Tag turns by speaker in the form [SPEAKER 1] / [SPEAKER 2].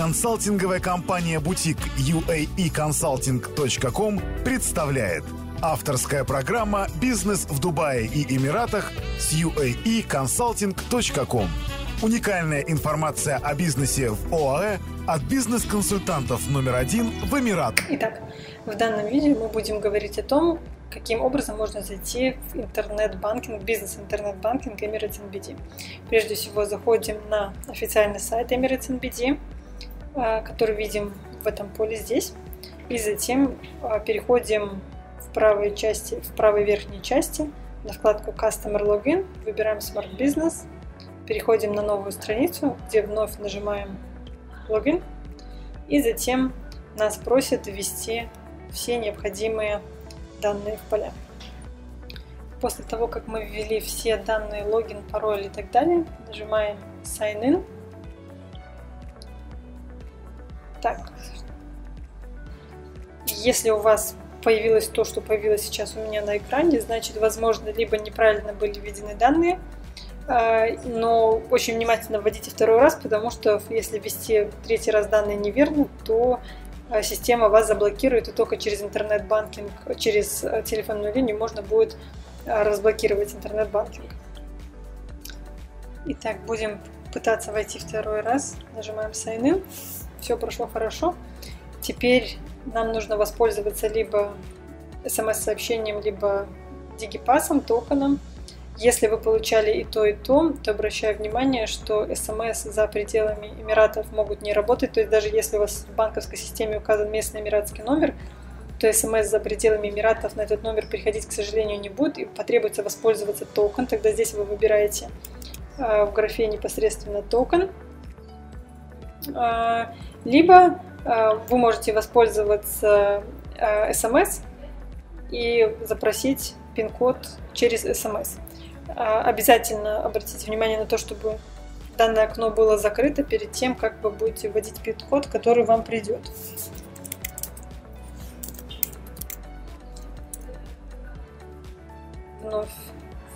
[SPEAKER 1] Консалтинговая компания «Бутик» uaeconsulting.com представляет Авторская программа «Бизнес в Дубае и Эмиратах» с uaeconsulting.com Уникальная информация о бизнесе в ОАЭ от бизнес-консультантов номер один в Эмиратах.
[SPEAKER 2] Итак, в данном видео мы будем говорить о том, каким образом можно зайти в интернет-банкинг, бизнес-интернет-банкинг Emirates NBD. Прежде всего заходим на официальный сайт Emirates NBD, который видим в этом поле здесь, и затем а, переходим в правой части, в правой верхней части на вкладку Customer Login, выбираем Smart Business, переходим на новую страницу, где вновь нажимаем логин, и затем нас просят ввести все необходимые данные в поля. После того, как мы ввели все данные, логин, пароль и так далее, нажимаем Sign In. Так, если у вас появилось то, что появилось сейчас у меня на экране, значит, возможно, либо неправильно были введены данные, а, но очень внимательно вводите второй раз, потому что если ввести третий раз данные неверно, то а, система вас заблокирует, и только через интернет-банкинг, через а, телефонную линию можно будет разблокировать интернет-банкинг. Итак, будем пытаться войти второй раз. Нажимаем Sign In. Все прошло хорошо. Теперь нам нужно воспользоваться либо смс-сообщением, либо дигипасом, токеном. Если вы получали и то, и то, то обращаю внимание, что смс за пределами Эмиратов могут не работать. То есть даже если у вас в банковской системе указан местный эмиратский номер, то смс за пределами Эмиратов на этот номер приходить, к сожалению, не будет, и потребуется воспользоваться токен. Тогда здесь вы выбираете э, в графе непосредственно токен. Э, либо э, вы можете воспользоваться смс и запросить пин-код через смс. А, обязательно обратите внимание на то, чтобы данное окно было закрыто перед тем, как вы будете вводить пин-код, который вам придет. Вновь